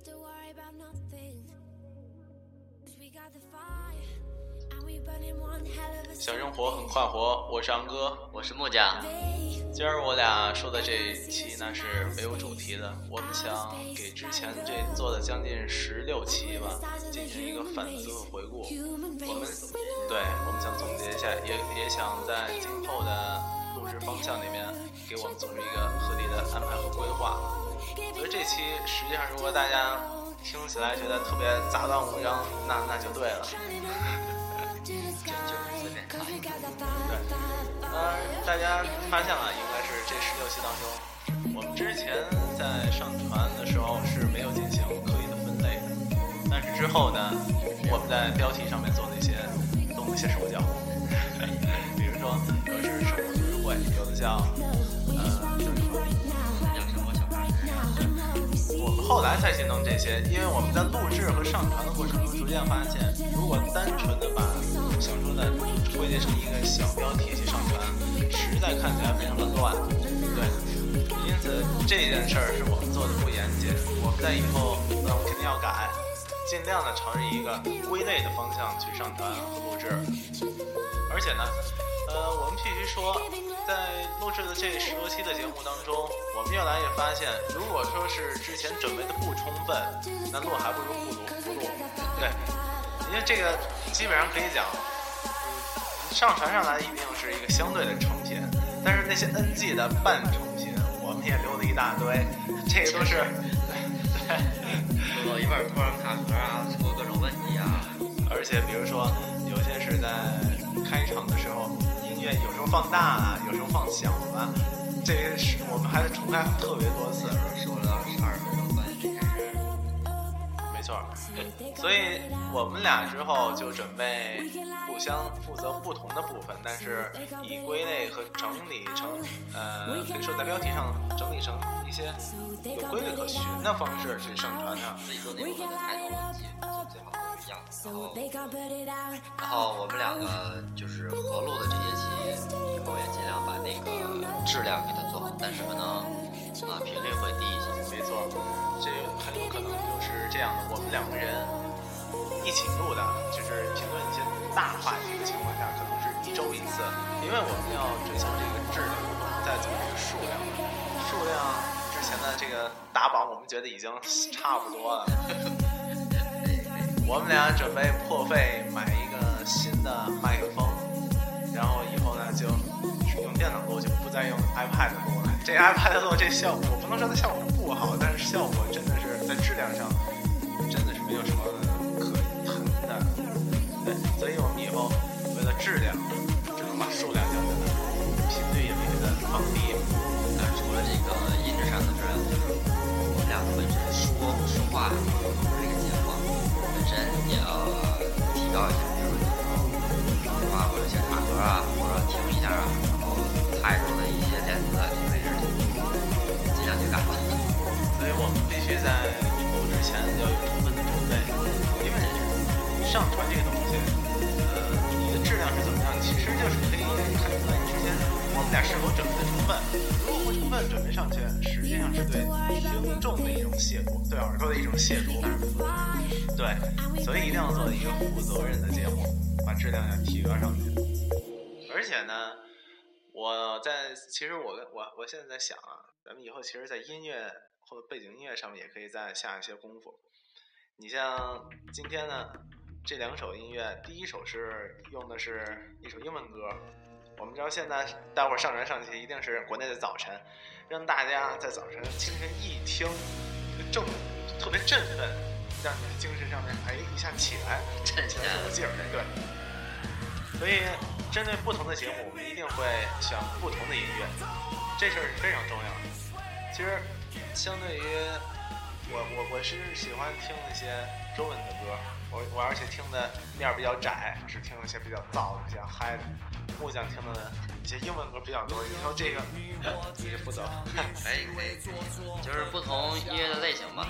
have to worry about nothing. 'Cause we got the fire, and we burning one hell of a 小生活很快活，我是昂哥。我是木匠，day. 今儿我俩说的这一期呢是没有主题的，我们想给之前这做的将近十六期吧进行一个反思和回顾。我们.对，我们想总结一下，也也想在今后的录制方向里面给我们组织一个合理的安排和规划。所以这期实际上，如果大家听起来觉得特别杂乱无章，那那就对了。就是随便看一看。对，呃，大家发现了，应该是这十六期当中，我们之前在上传的时候是没有进行刻意的分类的，但是之后呢，我们在标题上面做了一些动了一些手脚，比如说有的是生活读书会，有的叫后来才去弄这些，因为我们在录制和上传的过程中，逐渐发现，如果单纯的把想说的归结成一个小标题去上传，实在看起来非常的乱。对，因此这件事儿是我们做的不严谨，我们在以后那我肯定要改，尽量的朝着一个归类的方向去上传和录制。而且呢，呃，我们说，在录制的这十多期的节目当中，我们越来越发现，如果说是之前准备的不充分，那录还不如不录不录。对，因为这个基本上可以讲，嗯，上传上来一定是一个相对的成品，但是那些 NG 的半成品，我们也留了一大堆，这个都是，对。录到一半儿突然卡壳啊，出各种问题啊，而且比如说，有些是在开场的时候，音乐有时候放大了，有时候放小了，这些是我们还得重开特别多次。说了十二分钟吧，这件事。没错，对，所以我们俩之后就准备互相负责不同的部分，但是以归类和整理成，呃，可以说在标题上整理成一些有规律可循的方式去上传它。自己做那部分的抬头记就最好都是一样的。然 So 后.然后我们两个就是合录的这些期，以后也尽量把那个质量给它做好，但是可能啊频率会低一些。没错，这很有可能就是这样的。我们两个人一起录的，就是评论一些大话题的情况下，可能是一周一次，因为我们要追求这个质量，再走这个数量。数量之前的这个打榜，我们觉得已经差不多了。我们俩准备破费买一个新的麦克风，然后以后呢就用电脑录，就不再用 iPad 录了。这 iPad 录这效果，不能说它效果不好，但是效果真的是在质量上真的是没有什么可谈的。对，所以我们以后为了质量，只能把数量降下来，频率也必须得放低。那除了这个音质上的质量，我们俩本身说说话身也要提高一下，比如说说话或者先卡壳啊，或者停一下啊，然后踩住的一些点子这个位置，尽量去改吧。所以我们必须在录之前要有充分的准备，因为上传是否准备的充分。如果不充分准备上去，实际上是对听众的一种亵渎，对耳朵的一种亵渎。对，所以一定要做一个负责任的节目，把质量要提高上去。而且呢，我在其实我我我现在在想啊，咱们以后其实，在音乐或者背景音乐上面也可以再下一些功夫。你像今天呢，这两首音乐，第一首是用的是一首英文歌，我们知道现在待会儿上传上去一定是国内的早晨，让大家在早晨清晨一听，就正特别振奋，让你的精神上面哎一下起来，振起来劲儿，对。所以，针对不同的节目，我们一定会选不同的音乐，这事儿是非常重要的。其实，相对于我，我我是喜欢听一些中文的歌，我我而且听的面比较窄，只听一些比较燥的、比较嗨的。木匠听的一些英文歌比较多，你说这个，你就负责。可以可以，就是不同音乐的类型吧。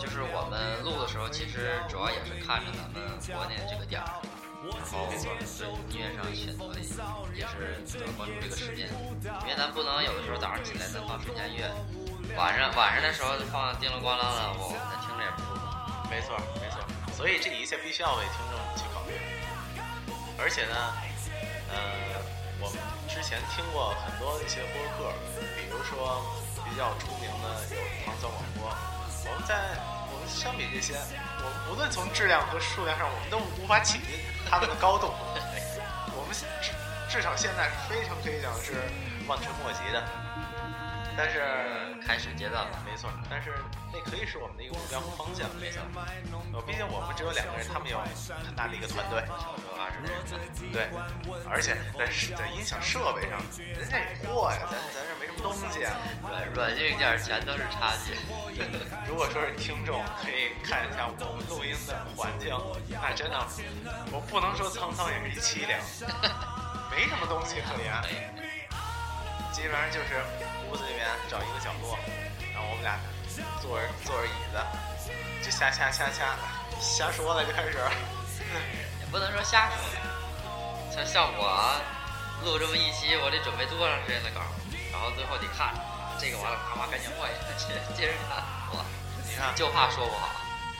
就是我们录的时候，其实主要也是看着咱们国内这个点儿，然后对音乐上选择也是比较关注这个时间，因为咱不能有的时候早上起来咱放睡前乐，晚上晚上的时候放叮了咣啷的，我们听着也不舒服。没错，没错。所以这一切必须要为听众去考虑。而且呢，呃，我们之前听过很多一些播客，比如说比较出名的有唐僧广播。我们在我们相比这些，我们无论从质量和数量上，我们都无法企及他们的高度。我们至至少现在是非常可以讲是望尘莫及的。但是开始阶段吧，没错，但是那可以是我们的一个目标和方向，没错。呃，毕竟我们只有两个人，他们有很大的一个团队，差不多二十个人吧。对，而且在在音响设备上，人家也货呀，咱咱这没什么东西啊。软软硬件全都是差距。如果说是听众，可以看一下我们录音的环境，那真的，我不能说沧桑，也是一凄凉，没什么东西可言，基本上就是。屋子里面找一个角落，然后我们俩坐着坐着椅子，就瞎瞎瞎瞎瞎说了，就开始。也不能说瞎说，像像我录这么一期，我得准备多长时间的稿，然后最后得看这个完了，啪啪赶紧换一个，接接着看。哇，你看，就怕说不好。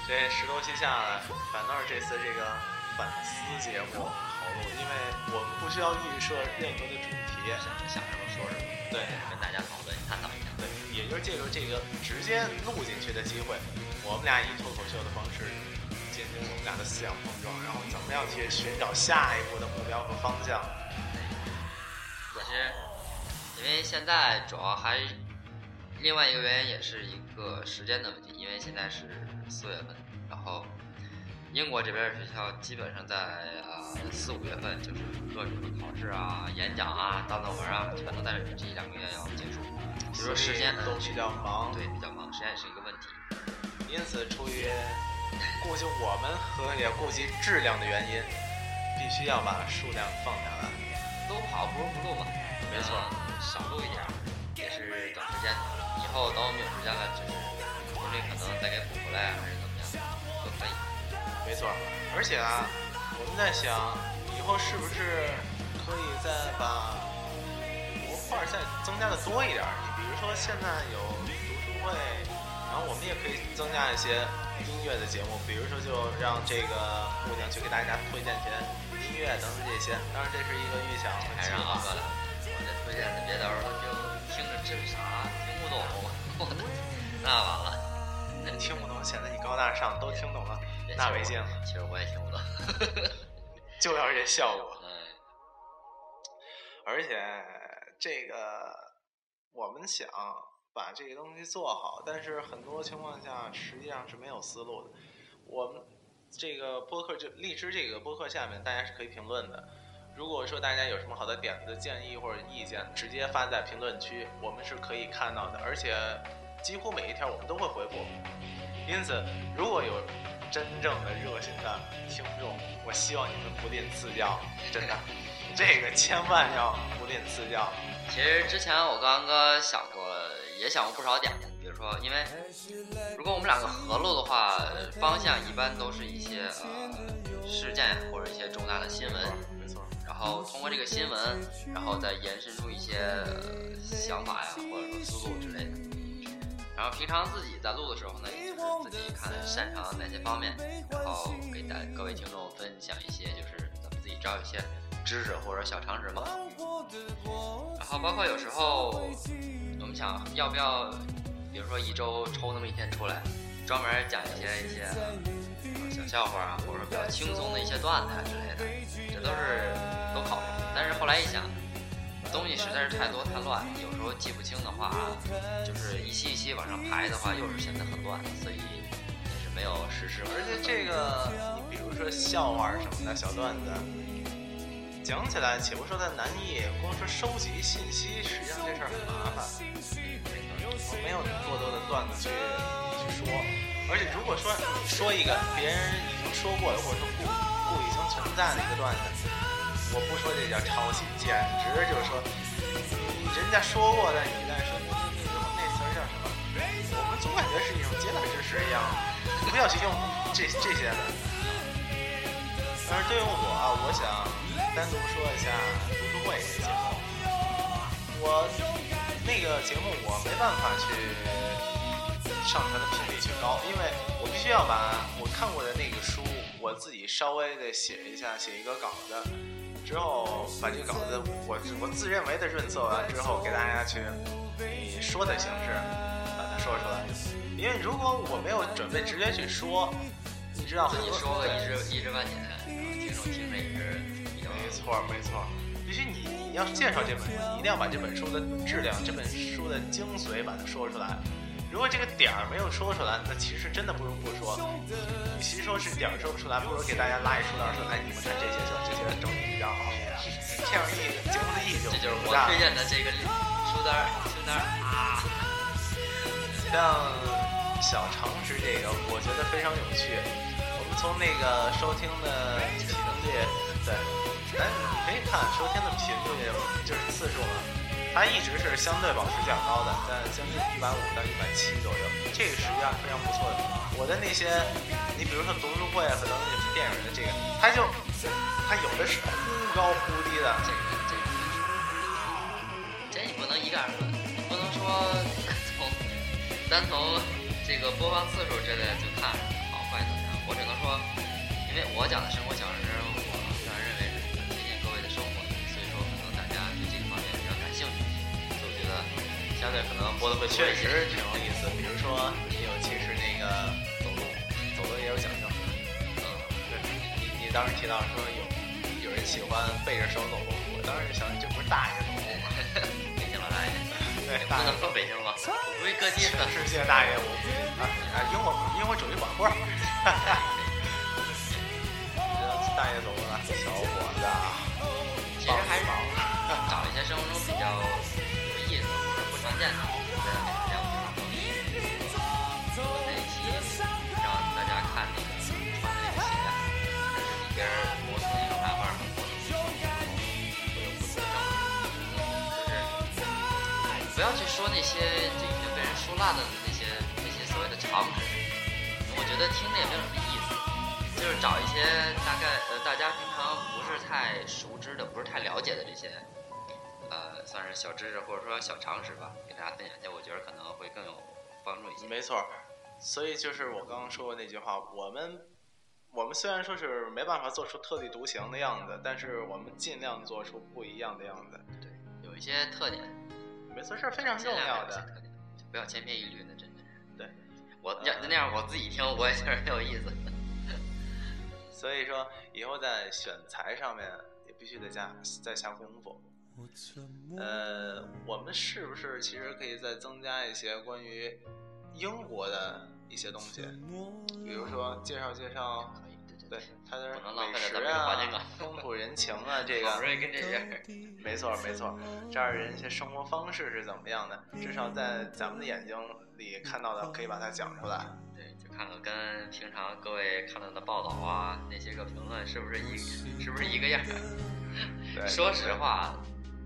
这十多期下来，反倒是这次这个反思节目因为我们不需要预设任何的主题，想什么说什么。对，跟大家讨论探讨一下。对，也就是借助这个直接录进去的机会，我们俩以脱口秀的方式进行我们俩的思想碰撞，然后怎么样去寻找下一步的目标和方向。对其实，因为现在主要还另外一个原因也是一个时间的问题，因为现在是四月份，然后。英国这边学校基本上在呃四五月份，就是各种的考试啊、演讲啊、大论文啊，全都在这一两个月要结束，所以说时间都比较忙，对，比较忙，时间也是一个问题。因此，出于顾及我们和也顾及质量的原因，必须要把数量放下来。都跑不如不录嘛，没错，少录一点也是等时间。以后等我们有时间了，就是努力可能再给补回来，错，而且啊，我们在想，以后是不是可以再把模块再增加的多一点？你比如说现在有读书会，然后我们也可以增加一些音乐的节目，比如说就让这个姑娘去给大家推荐些音乐等等这些。当然这是一个预想还是啊，我这推荐的别到时候就听着这是啥听不懂，那完了，那听不懂，显得你高大上，都听懂了。那没劲了，其实我也听不懂，就要这效果。而且这个我们想把这个东西做好，但是很多情况下实际上是没有思路的。我们这个播客就荔枝这个播客下面大家是可以评论的。如果说大家有什么好的点子、建议或者意见，直接发在评论区，我们是可以看到的。而且几乎每一条我们都会回复。因此，如果有真正的热心的听众，我希望你们不吝赐教，真的，这个千万要不吝赐教。其实之前我跟安哥想过，也想过不少点，比如说，因为如果我们两个合录的话，方向一般都是一些呃事件或者一些重大的新闻，没错。然后通过这个新闻，然后再延伸出一些想法呀，或者说思路之类的。然后平常自己在录的时候呢，也就是自己看擅长哪些方面，然后给大各位听众分享一些，就是咱们自己找一些知识或者小常识嘛。然后包括有时候我们想要不要，比如说一周抽那么一天出来，专门讲一些一些小笑话啊，或者比较轻松的一些段子啊之类的，这都是都考虑。但是后来一想。东西实在是太多太乱，有时候记不清的话，就是一期一期往上排的话，又是显得很乱，所以也是没有实施。而且这个，你比如说笑话什么的小段子，讲起来且不说它难易，光说收集信息，实际上这事儿很麻烦。我没有过多的段子去去说，而且如果说说一个别人已经说过的，或者说故故已经存在的一个段子。我不说这叫抄袭，简直就是说，人家说过的，你再说那那那词儿叫什么？我们总感觉是一种阶段知识一样，不要去用这这些的。但是对于我，我想单独说一下读书会这节目。我那个节目我没办法去上传的频率去高，因为我必须要把我看过的那个书，我自己稍微的写一下，写一个稿子，之后把这个稿子我我自认为的润色完之后，给大家去以说的形式把它说出来。因为如果我没有准备直接去说，你知道很多自己说个一知一知半解，然后听众听着也是没错，没错，必须你你要介绍这本书，你一定要把这本书的质量、这本书的精髓把它说出来。点儿没有说出来，那其实真的不如不说。与其说是点儿说不出来，不如给大家拉一书单说，哎，你们看这些书，这些整理比较好，这样一节目的意义就这就是我推荐的这个书单儿书单儿啊，像小常识这个，我觉得非常有趣。我们从那个收听的频率，对，哎，你可以看收听的频率就是次数嘛，它一直是相对保持较高的，在将近一百五到一百七左右，这个实际上非常不错的。我的那些，你比如说读书会啊和等等有些电影的这个，它就它有的是忽高忽低的，这个这个这你不能一概而论，你不能说 从单从这个播放次数之类的就看好坏怎么样。我只能说，因为我讲的生活小知可能播的会确。实挺有意思。比如说，你尤其是那个走路，走路也有讲究。嗯，对，你你当时提到说有有人喜欢背着手走路，我当时就想，这不是大爷走路吗？北京老大爷，对，不大爷能。说北京吗，我估计各地的。世界大爷，我啊啊，因为我因为我主义广播。大爷走过来，小伙子，其实还是找一些生活中比较见的，在两部做那一期让大家看那个穿的那个鞋啊，这是一边磨蹭一种漫画和磨蹭一种会有不同的证就是不要去说那些就已经被人说烂的那些那些所谓的常识，我觉得听着也没有什么意思。就是找一些大概呃大家平常不是太熟知的、不是太了解的这些，呃，算是小知识或者说小常识吧，给大家分享一下，我觉得可能会更有帮助一些。没错，所以就是我刚刚说过那句话，我们我们虽然说是没办法做出特立独行的样子，但是我们尽量做出不一样的样子。对，有一些特点，没错，这是非常重要的。特点，就不要千篇一律的，真的是。对，我要那样我自己听，我也觉得很有意思。所以说，以后在选材上面也必须得加再下功夫。呃，我们是不是其实可以再增加一些关于英国的一些东西？比如说介绍介绍，对对对它的美食啊啊、风土人情啊，这个易跟这边没错没错，这儿人一些生活方式是怎么样的？至少在咱们的眼睛里看到的，可以把它讲出来。对，就看看跟平常各位看到的报道啊，那些个评论是不是一是不是一个样？对，说实话，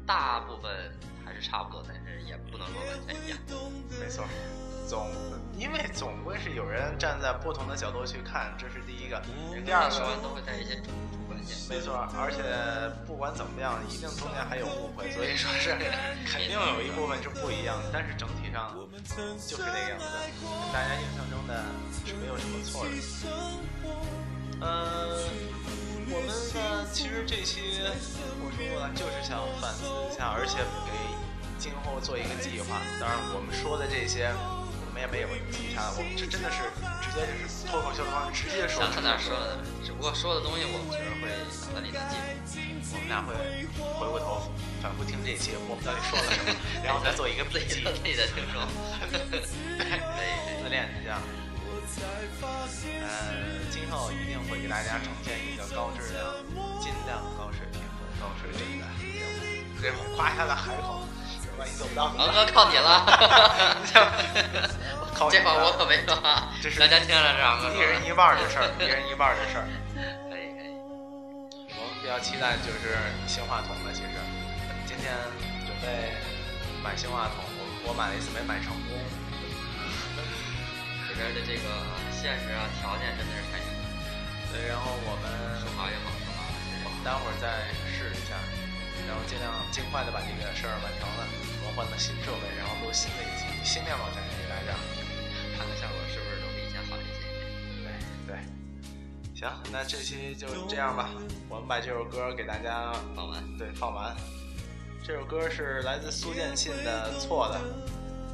大部分还是差不多，但是也不能说完全一样。没错，总因为总归是有人站在不同的角度去看，这是第一个。第二个，都会带一些主主观性。没错，而且不管怎么样，一定中间还有误会，所以说是肯定有一部分是不一样的，但是整体上就是那个样子，跟大家印象中的是没有什么错的。呃，我们呢，其实这期我说过了，就是想反思一下，而且给今后做一个计划。当然，我们说的这些，我们也没有其他，我们这真的是直接就是脱口秀的方式，直接说想到哪说的，只不过说的东西我们确实会脑子里能记。我们俩会回过头反复听这一期，我们到底说了什么，然后再做一个，自己的自己的听众，对，自恋一下。后一定会给大家呈现一个高质量、尽量高水平和高水准的节目。这夸一下的海口，万一做不到怎么办？王哥靠你了，靠你这话了我可没说啊，这是大家听着这王哥说一人一半的事儿，一人一半的事儿。可以可以，我们比较期待就是新话筒了。其实今天准备买新话筒，我我买了一次没买成功。这边的这个现实啊条件真的是太对，然后我们说好也好，说好我们待会儿再试一下，然后尽量尽快的把这个事儿完成了。我们换了新设备，然后录新的一期，新面貌展示给大家。看看效果是不是能比以前好一些。对对，行，那这期就这样吧，我们把这首歌给大家放完，对放完。这首歌是来自苏建信的《错的》，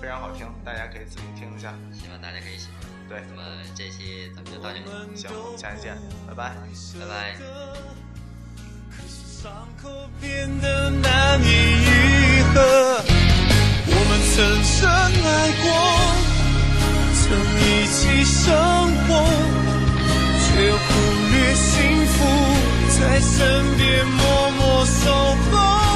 非常好听，大家可以自己听一下。希望大家可以喜欢。对，那么这期咱们就到这里，行，下期见，拜拜。拜拜。伤口变得难以愈合。我们曾深爱过，曾一起生活，却忽略幸福在身边默默守候。